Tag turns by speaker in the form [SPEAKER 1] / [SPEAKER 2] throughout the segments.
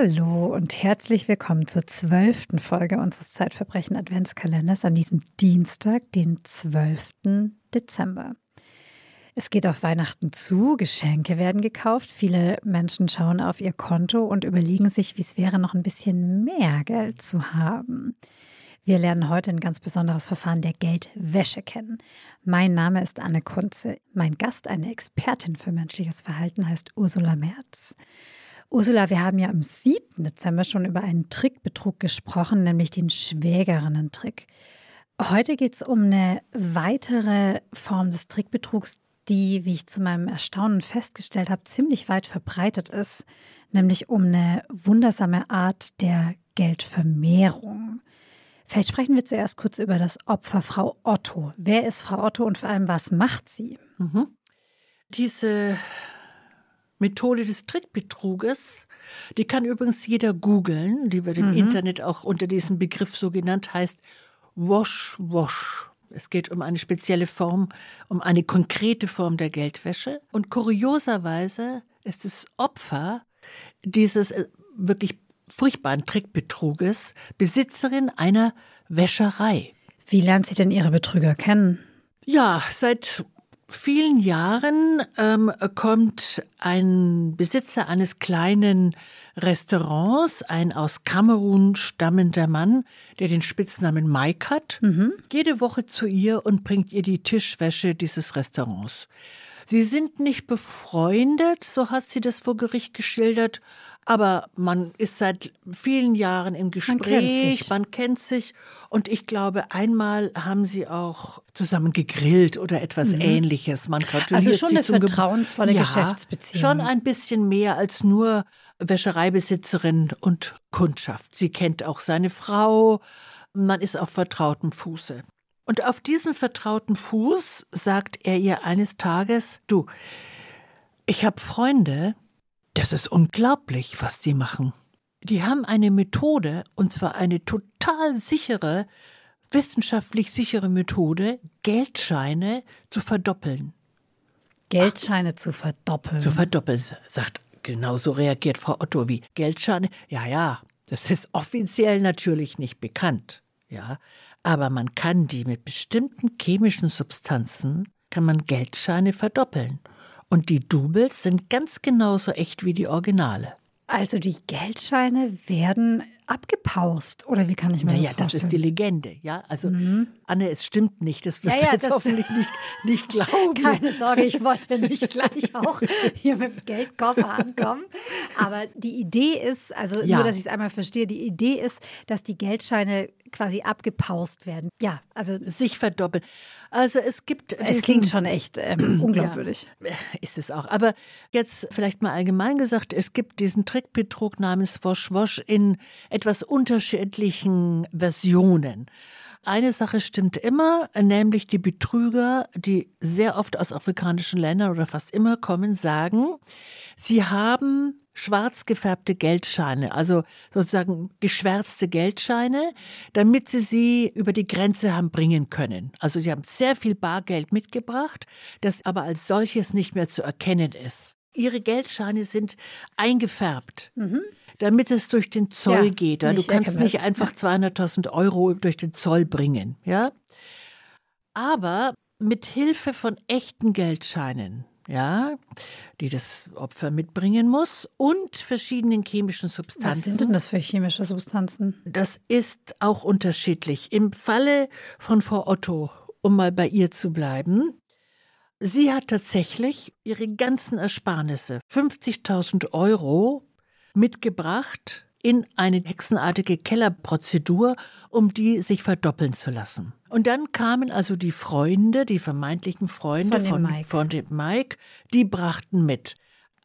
[SPEAKER 1] Hallo und herzlich willkommen zur zwölften Folge unseres Zeitverbrechen Adventskalenders an diesem Dienstag, den 12. Dezember. Es geht auf Weihnachten zu, Geschenke werden gekauft, viele Menschen schauen auf ihr Konto und überlegen sich, wie es wäre, noch ein bisschen mehr Geld zu haben. Wir lernen heute ein ganz besonderes Verfahren der Geldwäsche kennen. Mein Name ist Anne Kunze. Mein Gast, eine Expertin für menschliches Verhalten, heißt Ursula Merz. Ursula, wir haben ja am 7. Dezember schon über einen Trickbetrug gesprochen, nämlich den Schwägerinnen-Trick. Heute geht es um eine weitere Form des Trickbetrugs, die, wie ich zu meinem Erstaunen festgestellt habe, ziemlich weit verbreitet ist, nämlich um eine wundersame Art der Geldvermehrung. Vielleicht sprechen wir zuerst kurz über das Opfer Frau Otto. Wer ist Frau Otto und vor allem was macht sie?
[SPEAKER 2] Mhm. Diese Methode des Trickbetruges. Die kann übrigens jeder googeln, die wird im mhm. Internet auch unter diesem Begriff so genannt, heißt Wash Wash. Es geht um eine spezielle Form, um eine konkrete Form der Geldwäsche. Und kurioserweise ist das Opfer dieses äh, wirklich furchtbaren Trickbetruges Besitzerin einer Wäscherei.
[SPEAKER 1] Wie lernt sie denn ihre Betrüger kennen?
[SPEAKER 2] Ja, seit vielen Jahren ähm, kommt ein Besitzer eines kleinen Restaurants, ein aus Kamerun stammender Mann, der den Spitznamen Mike hat, mhm. jede Woche zu ihr und bringt ihr die Tischwäsche dieses Restaurants. Sie sind nicht befreundet, so hat sie das vor Gericht geschildert, aber man ist seit vielen Jahren im Gespräch, man kennt sich, man kennt sich und ich glaube, einmal haben sie auch zusammen gegrillt oder etwas mhm. ähnliches. Man
[SPEAKER 1] also schon eine vertrauensvolle ja, Geschäftsbeziehung.
[SPEAKER 2] Schon ein bisschen mehr als nur Wäschereibesitzerin und Kundschaft. Sie kennt auch seine Frau, man ist auf vertrautem Fuße. Und auf diesen vertrauten Fuß sagt er ihr eines Tages, du, ich habe Freunde, das ist unglaublich, was die machen. Die haben eine Methode, und zwar eine total sichere, wissenschaftlich sichere Methode, Geldscheine zu verdoppeln.
[SPEAKER 1] Geldscheine Ach, zu verdoppeln.
[SPEAKER 2] Zu verdoppeln, sagt genauso reagiert Frau Otto wie Geldscheine. Ja, ja, das ist offiziell natürlich nicht bekannt, ja, aber man kann die mit bestimmten chemischen Substanzen kann man Geldscheine verdoppeln. Und die Doubles sind ganz genauso echt wie die Originale.
[SPEAKER 1] Also die Geldscheine werden abgepaust oder wie kann ich mir naja,
[SPEAKER 2] das vorstellen? das ist die Legende, ja. Also mhm. Anne, es stimmt nicht, das wirst ja, ja, du jetzt hoffentlich nicht, nicht glauben.
[SPEAKER 1] Keine Sorge, ich wollte nicht gleich auch hier mit dem Geldkoffer ankommen. Aber die Idee ist, also ja. nur, dass ich es einmal verstehe, die Idee ist, dass die Geldscheine quasi abgepaust werden. Ja, also
[SPEAKER 2] sich verdoppeln. Also es gibt.
[SPEAKER 1] Es klingt schon echt ähm, unglaubwürdig.
[SPEAKER 2] Ja, ist es auch. Aber jetzt vielleicht mal allgemein gesagt, es gibt diesen Trickbetrug namens Wosch Wosch in etwas unterschiedlichen Versionen. Eine Sache stimmt immer, nämlich die Betrüger, die sehr oft aus afrikanischen Ländern oder fast immer kommen, sagen, sie haben schwarz gefärbte Geldscheine, also sozusagen geschwärzte Geldscheine, damit sie sie über die Grenze haben bringen können. Also sie haben sehr viel Bargeld mitgebracht, das aber als solches nicht mehr zu erkennen ist. Ihre Geldscheine sind eingefärbt. Mhm damit es durch den Zoll ja, geht. Du kannst nicht einfach 200.000 Euro durch den Zoll bringen, ja. Aber mit Hilfe von echten Geldscheinen, ja, die das Opfer mitbringen muss und verschiedenen chemischen Substanzen. Was
[SPEAKER 1] sind denn das für chemische Substanzen?
[SPEAKER 2] Das ist auch unterschiedlich. Im Falle von Frau Otto, um mal bei ihr zu bleiben, sie hat tatsächlich ihre ganzen Ersparnisse, 50.000 Euro, mitgebracht in eine hexenartige Kellerprozedur, um die sich verdoppeln zu lassen. Und dann kamen also die Freunde, die vermeintlichen Freunde von, von, Mike. von dem Mike, die brachten mit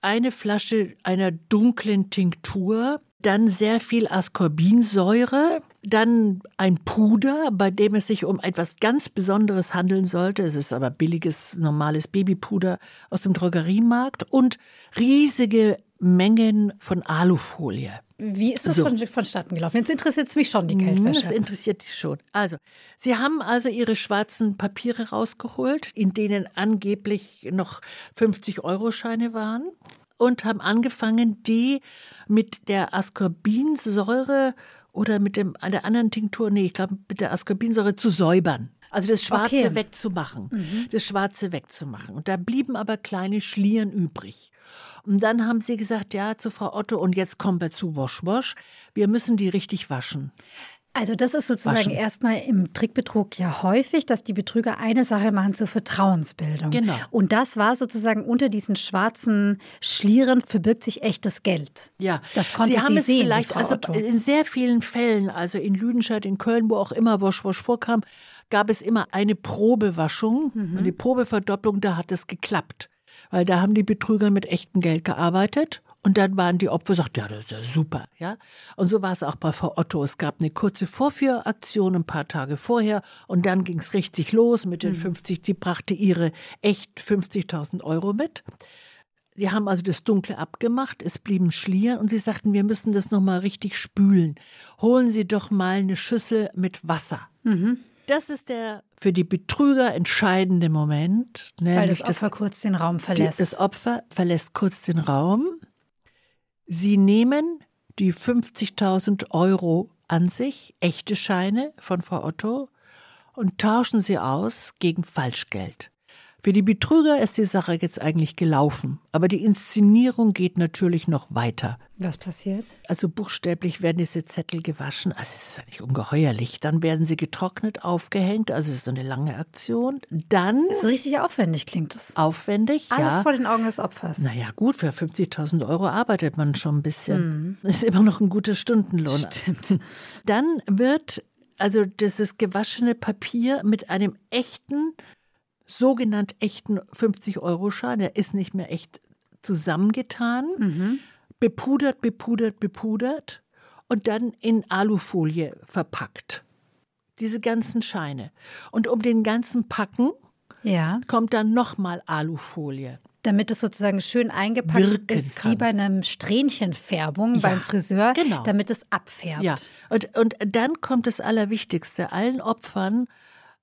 [SPEAKER 2] eine Flasche einer dunklen Tinktur, dann sehr viel Ascorbinsäure, dann ein Puder, bei dem es sich um etwas ganz Besonderes handeln sollte. Es ist aber billiges, normales Babypuder aus dem Drogeriemarkt und riesige Mengen von Alufolie.
[SPEAKER 1] Wie ist das so. von, vonstatten gelaufen? Jetzt interessiert es mich schon, die Geldwäsche.
[SPEAKER 2] Das interessiert dich schon. Also, Sie haben also Ihre schwarzen Papiere rausgeholt, in denen angeblich noch 50-Euro-Scheine waren. und haben angefangen, die mit der Ascorbinsäure oder mit dem, der anderen Tinktur, nee, ich glaube mit der Ascorbinsäure zu säubern. Also das Schwarze okay. wegzumachen, mhm. das Schwarze wegzumachen. Und da blieben aber kleine Schlieren übrig. Und dann haben sie gesagt, ja, zu Frau Otto, und jetzt kommen wir zu Wash Wash. Wir müssen die richtig waschen.
[SPEAKER 1] Also das ist sozusagen Waschen. erstmal im Trickbetrug ja häufig, dass die Betrüger eine Sache machen zur Vertrauensbildung.
[SPEAKER 2] Genau.
[SPEAKER 1] Und das war sozusagen unter diesen schwarzen Schlieren verbirgt sich echtes Geld.
[SPEAKER 2] Ja.
[SPEAKER 1] Das konnte sie, haben sie es sehen,
[SPEAKER 2] vielleicht also in sehr vielen Fällen, also in Lüdenscheid, in Köln, wo auch immer Wosch Wosch vorkam, gab es immer eine Probewaschung, mhm. eine Probeverdopplung, da hat es geklappt. Weil da haben die Betrüger mit echtem Geld gearbeitet und dann waren die Opfer, sagt, ja, das ist ja super, ja. Und so war es auch bei Frau Otto. Es gab eine kurze Vorführaktion ein paar Tage vorher und dann ging es richtig los mit den 50. Mhm. Sie brachte ihre echt 50.000 Euro mit. Sie haben also das Dunkle abgemacht, es blieben Schlieren und sie sagten, wir müssen das nochmal richtig spülen. Holen Sie doch mal eine Schüssel mit Wasser. Mhm. Das ist der für die Betrüger entscheidende Moment.
[SPEAKER 1] Weil das Opfer das, kurz den Raum verlässt.
[SPEAKER 2] das Opfer verlässt kurz den Raum Sie nehmen die 50.000 Euro an sich, echte Scheine von Frau Otto, und tauschen sie aus gegen Falschgeld. Für die Betrüger ist die Sache jetzt eigentlich gelaufen, aber die Inszenierung geht natürlich noch weiter.
[SPEAKER 1] Was passiert?
[SPEAKER 2] Also buchstäblich werden diese Zettel gewaschen, also es ist eigentlich ungeheuerlich. Dann werden sie getrocknet, aufgehängt, also es ist eine lange Aktion. Dann.
[SPEAKER 1] Das ist richtig aufwendig, klingt das.
[SPEAKER 2] Aufwendig,
[SPEAKER 1] Alles
[SPEAKER 2] ja.
[SPEAKER 1] Vor den Augen des Opfers.
[SPEAKER 2] Naja, gut, für 50.000 Euro arbeitet man schon ein bisschen. Mhm. Ist immer noch ein guter Stundenlohn.
[SPEAKER 1] Stimmt.
[SPEAKER 2] Dann wird also dieses gewaschene Papier mit einem echten sogenannt echten 50-Euro-Schein, der ist nicht mehr echt zusammengetan, mhm. bepudert, bepudert, bepudert und dann in Alufolie verpackt. Diese ganzen Scheine. Und um den ganzen Packen ja. kommt dann nochmal Alufolie.
[SPEAKER 1] Damit es sozusagen schön eingepackt Wirken ist, kann. wie bei einem Strähnchenfärbung ja, beim Friseur, genau. damit es abfärbt.
[SPEAKER 2] Ja, und, und dann kommt das Allerwichtigste. Allen Opfern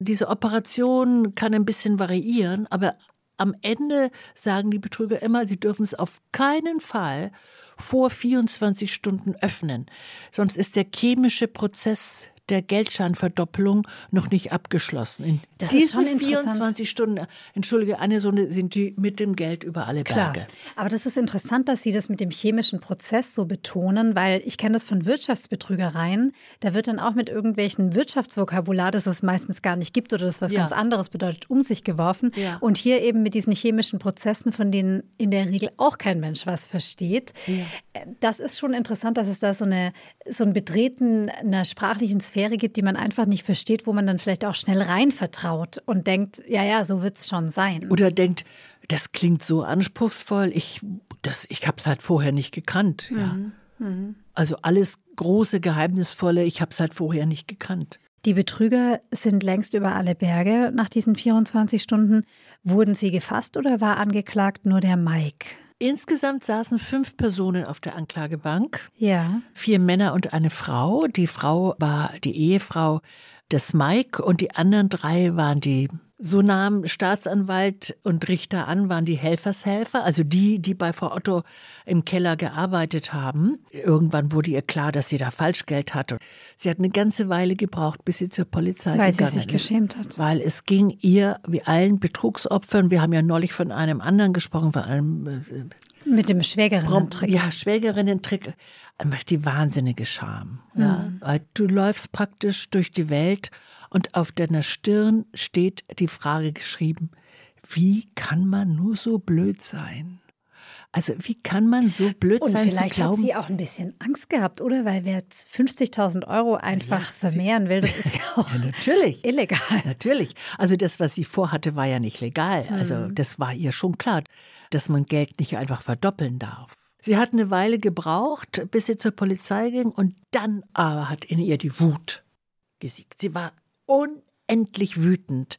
[SPEAKER 2] diese Operation kann ein bisschen variieren, aber am Ende sagen die Betrüger immer, sie dürfen es auf keinen Fall vor 24 Stunden öffnen. Sonst ist der chemische Prozess der Geldscheinverdoppelung noch nicht abgeschlossen. In
[SPEAKER 1] das
[SPEAKER 2] diesen 24 Stunden, entschuldige, eine so sind die mit dem Geld über alle Klar. Berge.
[SPEAKER 1] Aber das ist interessant, dass Sie das mit dem chemischen Prozess so betonen, weil ich kenne das von Wirtschaftsbetrügereien. Da wird dann auch mit irgendwelchen Wirtschaftsvokabular, das es meistens gar nicht gibt oder das was ja. ganz anderes bedeutet, um sich geworfen. Ja. Und hier eben mit diesen chemischen Prozessen, von denen in der Regel auch kein Mensch was versteht. Ja. Das ist schon interessant, dass es da so, eine, so ein Betreten einer sprachlichen Sphäre Atmosphäre gibt, die man einfach nicht versteht, wo man dann vielleicht auch schnell rein vertraut und denkt, ja, ja, so wird es schon sein.
[SPEAKER 2] Oder denkt, das klingt so anspruchsvoll, ich, ich habe es halt vorher nicht gekannt. Ja. Mhm. Mhm. Also alles große, geheimnisvolle, ich habe es halt vorher nicht gekannt.
[SPEAKER 1] Die Betrüger sind längst über alle Berge nach diesen 24 Stunden. Wurden sie gefasst oder war angeklagt nur der Mike?
[SPEAKER 2] Insgesamt saßen fünf Personen auf der Anklagebank.
[SPEAKER 1] Ja.
[SPEAKER 2] Vier Männer und eine Frau. Die Frau war die Ehefrau des Mike und die anderen drei waren die so nahm Staatsanwalt und Richter an, waren die Helfershelfer, also die, die bei Frau Otto im Keller gearbeitet haben. Irgendwann wurde ihr klar, dass sie da Falschgeld hatte. Sie hat eine ganze Weile gebraucht, bis sie zur Polizei
[SPEAKER 1] Weil
[SPEAKER 2] gegangen ist.
[SPEAKER 1] Weil sie sich geschämt hat.
[SPEAKER 2] Weil es ging ihr, wie allen Betrugsopfern, wir haben ja neulich von einem anderen gesprochen, von einem... Äh,
[SPEAKER 1] Mit dem Schwägerinnen-Trick.
[SPEAKER 2] Ja, Schwägerinnen-Trick. Einfach die wahnsinnige Scham. Ja. Mhm. Weil du läufst praktisch durch die Welt und auf deiner Stirn steht die Frage geschrieben, wie kann man nur so blöd sein? Also wie kann man so blöd
[SPEAKER 1] und
[SPEAKER 2] sein
[SPEAKER 1] vielleicht
[SPEAKER 2] zu glauben?
[SPEAKER 1] hat sie auch ein bisschen Angst gehabt, oder? Weil wer 50.000 Euro einfach ja, vermehren will, das ist ja auch
[SPEAKER 2] ja, natürlich.
[SPEAKER 1] illegal.
[SPEAKER 2] Natürlich. Also das, was sie vorhatte, war ja nicht legal. Also mhm. das war ihr schon klar, dass man Geld nicht einfach verdoppeln darf. Sie hat eine Weile gebraucht, bis sie zur Polizei ging und dann aber hat in ihr die Wut gesiegt. Sie war unendlich wütend.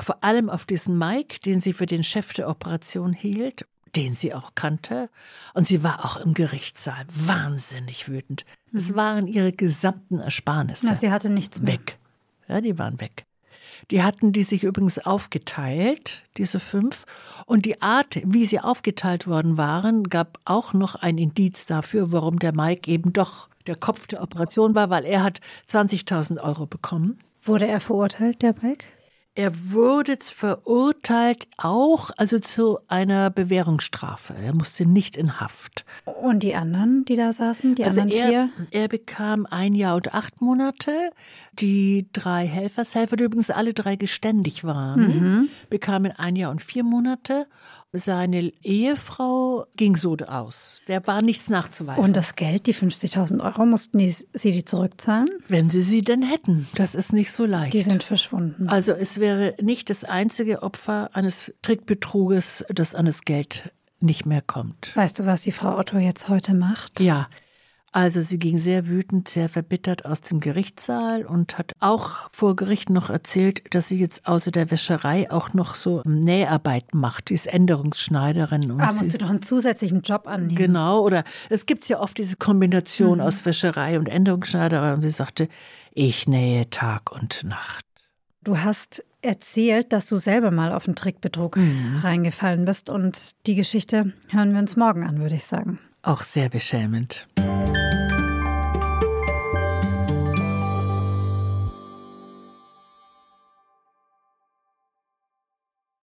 [SPEAKER 2] Vor allem auf diesen Mike, den sie für den Chef der Operation hielt, den sie auch kannte. Und sie war auch im Gerichtssaal wahnsinnig wütend. Es mhm. waren ihre gesamten Ersparnisse.
[SPEAKER 1] Na, sie hatte nichts
[SPEAKER 2] mehr. Weg. Ja, die waren weg. Die hatten die sich übrigens aufgeteilt, diese fünf. Und die Art, wie sie aufgeteilt worden waren, gab auch noch ein Indiz dafür, warum der Mike eben doch der Kopf der Operation war, weil er hat 20.000 Euro bekommen.
[SPEAKER 1] Wurde er verurteilt, der Mike?
[SPEAKER 2] Er wurde verurteilt auch also zu einer Bewährungsstrafe. Er musste nicht in Haft.
[SPEAKER 1] Und die anderen, die da saßen, die
[SPEAKER 2] also
[SPEAKER 1] anderen
[SPEAKER 2] er,
[SPEAKER 1] vier?
[SPEAKER 2] Er bekam ein Jahr und acht Monate. Die drei Helfershelfer, die übrigens alle drei geständig waren, mhm. bekamen ein Jahr und vier Monate. Seine Ehefrau ging so aus. Der war nichts nachzuweisen.
[SPEAKER 1] Und das Geld, die 50.000 Euro, mussten die, sie die zurückzahlen?
[SPEAKER 2] Wenn sie sie denn hätten. Das ist nicht so leicht.
[SPEAKER 1] Die sind verschwunden.
[SPEAKER 2] Also es wäre nicht das einzige Opfer eines Trickbetruges, das an das Geld nicht mehr kommt.
[SPEAKER 1] Weißt du, was die Frau Otto jetzt heute macht?
[SPEAKER 2] Ja, also sie ging sehr wütend, sehr verbittert aus dem Gerichtssaal und hat auch vor Gericht noch erzählt, dass sie jetzt außer der Wäscherei auch noch so Näharbeit macht. Die ist Änderungsschneiderin.
[SPEAKER 1] Und ah, musst du noch einen zusätzlichen Job annehmen.
[SPEAKER 2] Genau, oder es gibt ja oft diese Kombination mhm. aus Wäscherei und Änderungsschneiderei. Und sie sagte, ich nähe Tag und Nacht.
[SPEAKER 1] Du hast erzählt, dass du selber mal auf einen Trickbetrug mhm. reingefallen bist. Und die Geschichte hören wir uns morgen an, würde ich sagen.
[SPEAKER 2] Auch sehr beschämend.